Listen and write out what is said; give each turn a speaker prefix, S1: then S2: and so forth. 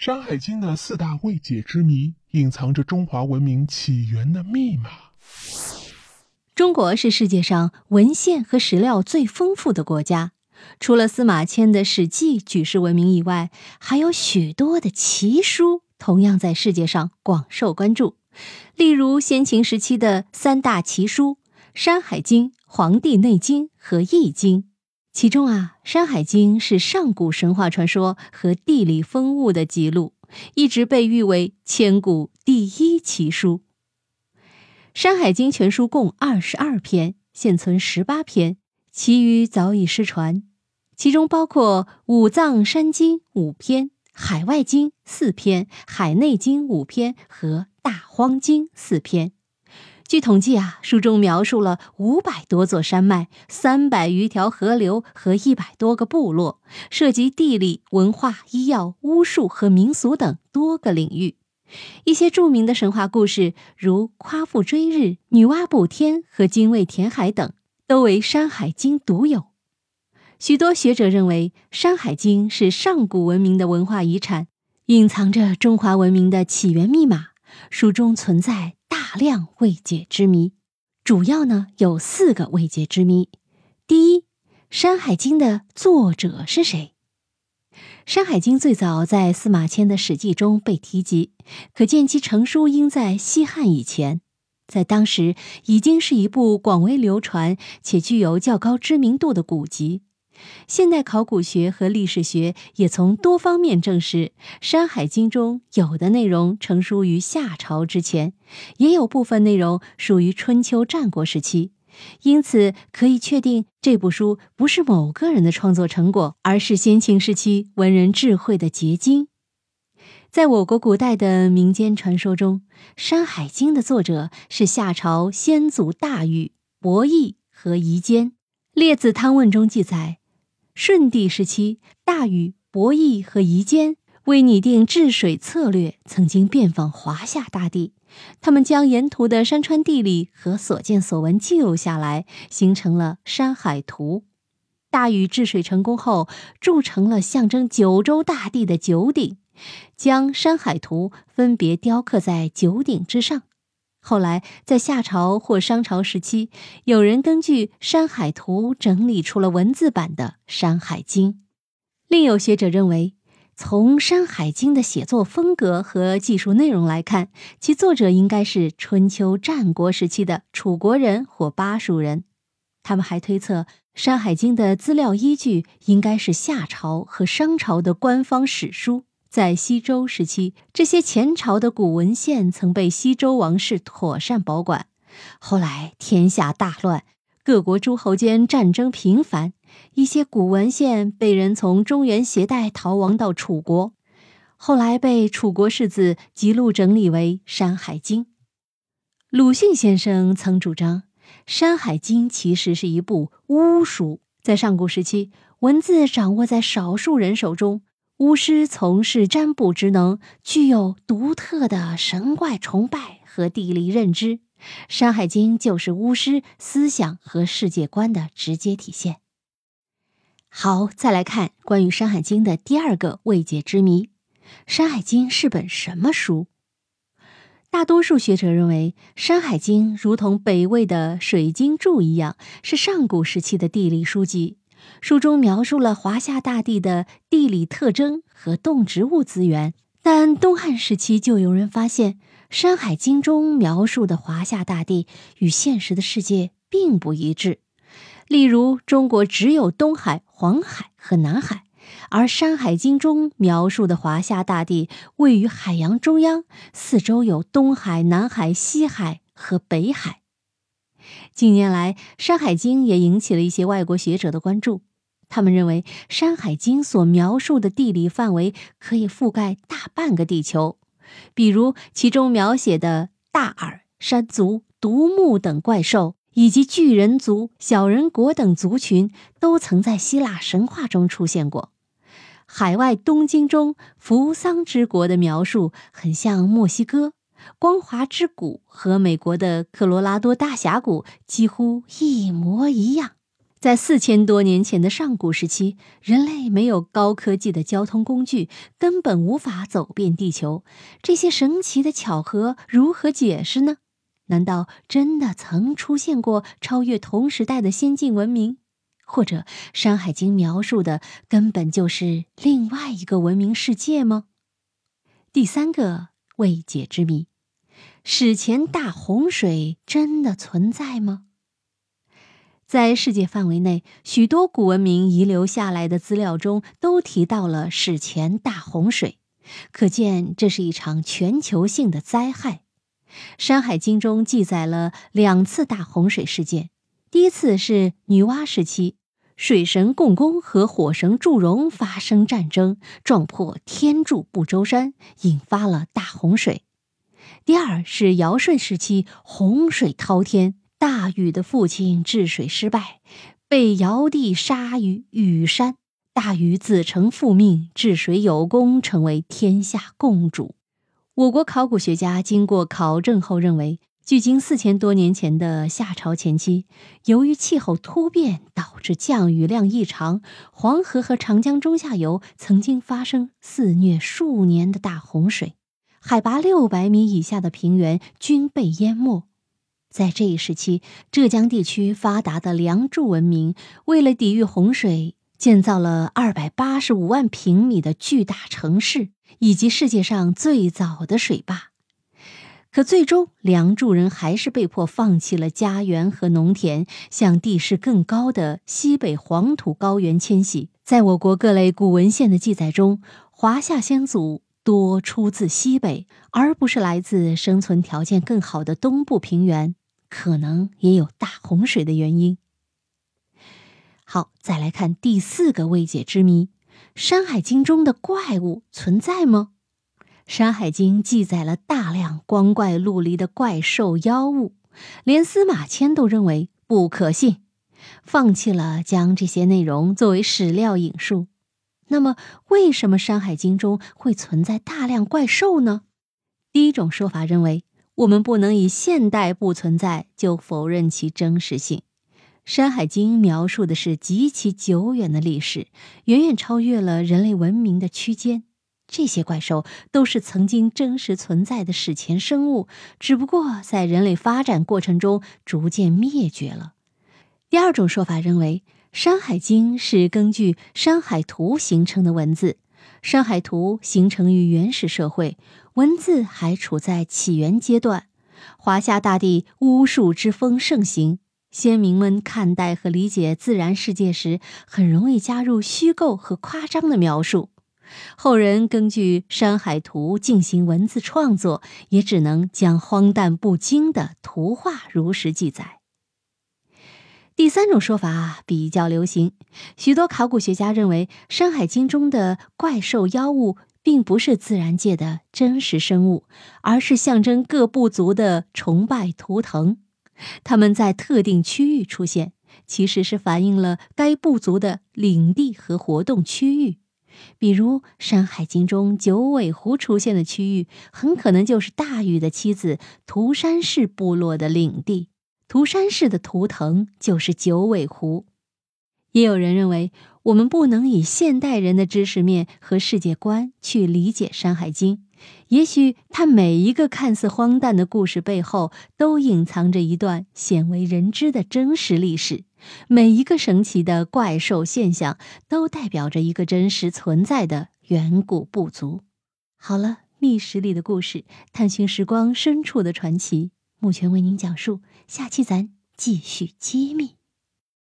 S1: 《山海经》的四大未解之谜，隐藏着中华文明起源的密码。
S2: 中国是世界上文献和史料最丰富的国家，除了司马迁的《史记》举世闻名以外，还有许多的奇书同样在世界上广受关注。例如，先秦时期的三大奇书《山海经》《黄帝内经》和《易经》。其中啊，《山海经》是上古神话传说和地理风物的记录，一直被誉为千古第一奇书。《山海经》全书共二十二篇，现存十八篇，其余早已失传。其中包括《五藏山经》五篇，《海外经》四篇，《海内经》五篇和《大荒经》四篇。据统计啊，书中描述了五百多座山脉、三百余条河流和一百多个部落，涉及地理、文化、医药、巫术和民俗等多个领域。一些著名的神话故事，如夸父追日、女娲补天和精卫填海等，都为《山海经》独有。许多学者认为，《山海经》是上古文明的文化遗产，隐藏着中华文明的起源密码。书中存在。大量未解之谜，主要呢有四个未解之谜。第一，《山海经》的作者是谁？《山海经》最早在司马迁的《史记》中被提及，可见其成书应在西汉以前，在当时已经是一部广为流传且具有较高知名度的古籍。现代考古学和历史学也从多方面证实，《山海经》中有的内容成书于夏朝之前，也有部分内容属于春秋战国时期。因此，可以确定这部书不是某个人的创作成果，而是先秦时期文人智慧的结晶。在我国古代的民间传说中，《山海经》的作者是夏朝先祖大禹、伯益和夷坚。《列子汤问》中记载。舜帝时期，大禹、伯益和夷坚为拟定治水策略，曾经遍访华夏大地。他们将沿途的山川地理和所见所闻记录下来，形成了《山海图》。大禹治水成功后，铸成了象征九州大地的九鼎，将《山海图》分别雕刻在九鼎之上。后来，在夏朝或商朝时期，有人根据《山海图》整理出了文字版的《山海经》。另有学者认为，从《山海经》的写作风格和技术内容来看，其作者应该是春秋战国时期的楚国人或巴蜀人。他们还推测，《山海经》的资料依据应该是夏朝和商朝的官方史书。在西周时期，这些前朝的古文献曾被西周王室妥善保管。后来天下大乱，各国诸侯间战争频繁，一些古文献被人从中原携带逃亡到楚国，后来被楚国世子辑录整理为《山海经》。鲁迅先生曾主张，《山海经》其实是一部巫书，在上古时期，文字掌握在少数人手中。巫师从事占卜职能，具有独特的神怪崇拜和地理认知，《山海经》就是巫师思想和世界观的直接体现。好，再来看关于《山海经》的第二个未解之谜：《山海经》是本什么书？大多数学者认为，《山海经》如同北魏的《水经注》一样，是上古时期的地理书籍。书中描述了华夏大地的地理特征和动植物资源，但东汉时期就有人发现，《山海经》中描述的华夏大地与现实的世界并不一致。例如，中国只有东海、黄海和南海，而《山海经》中描述的华夏大地位于海洋中央，四周有东海、南海、西海和北海。近年来，《山海经》也引起了一些外国学者的关注。他们认为，《山海经》所描述的地理范围可以覆盖大半个地球。比如，其中描写的大耳、山族、独木等怪兽，以及巨人族、小人国等族群，都曾在希腊神话中出现过。海外东京中扶桑之国的描述很像墨西哥。光华之谷和美国的科罗拉多大峡谷几乎一模一样。在四千多年前的上古时期，人类没有高科技的交通工具，根本无法走遍地球。这些神奇的巧合如何解释呢？难道真的曾出现过超越同时代的先进文明？或者《山海经》描述的根本就是另外一个文明世界吗？第三个未解之谜：史前大洪水真的存在吗？在世界范围内，许多古文明遗留下来的资料中都提到了史前大洪水，可见这是一场全球性的灾害。《山海经》中记载了两次大洪水事件，第一次是女娲时期。水神共工和火神祝融发生战争，撞破天柱不周山，引发了大洪水。第二是尧舜时期，洪水滔天，大禹的父亲治水失败，被尧帝杀于禹山。大禹自承父命，治水有功，成为天下共主。我国考古学家经过考证后认为。距今四千多年前的夏朝前期，由于气候突变导致降雨量异常，黄河和长江中下游曾经发生肆虐数年的大洪水，海拔六百米以下的平原均被淹没。在这一时期，浙江地区发达的梁祝文明为了抵御洪水，建造了二百八十五万平米的巨大城市，以及世界上最早的水坝。可最终，梁祝人还是被迫放弃了家园和农田，向地势更高的西北黄土高原迁徙。在我国各类古文献的记载中，华夏先祖多出自西北，而不是来自生存条件更好的东部平原，可能也有大洪水的原因。好，再来看第四个未解之谜：《山海经》中的怪物存在吗？《山海经》记载了大量光怪陆离的怪兽妖物，连司马迁都认为不可信，放弃了将这些内容作为史料引述。那么，为什么《山海经》中会存在大量怪兽呢？第一种说法认为，我们不能以现代不存在就否认其真实性。《山海经》描述的是极其久远的历史，远远超越了人类文明的区间。这些怪兽都是曾经真实存在的史前生物，只不过在人类发展过程中逐渐灭绝了。第二种说法认为，《山海经》是根据《山海图》形成的文字，《山海图》形成于原始社会，文字还处在起源阶段。华夏大地巫术之风盛行，先民们看待和理解自然世界时，很容易加入虚构和夸张的描述。后人根据《山海图》进行文字创作，也只能将荒诞不经的图画如实记载。第三种说法比较流行，许多考古学家认为，《山海经》中的怪兽妖物并不是自然界的真实生物，而是象征各部族的崇拜图腾。它们在特定区域出现，其实是反映了该部族的领地和活动区域。比如《山海经》中九尾狐出现的区域，很可能就是大禹的妻子涂山氏部落的领地。涂山氏的图腾就是九尾狐。也有人认为，我们不能以现代人的知识面和世界观去理解《山海经》。也许，它每一个看似荒诞的故事背后，都隐藏着一段鲜为人知的真实历史。每一个神奇的怪兽现象，都代表着一个真实存在的远古部族。好了，密室里的故事，探寻时光深处的传奇，目前为您讲述。下期咱继续揭秘。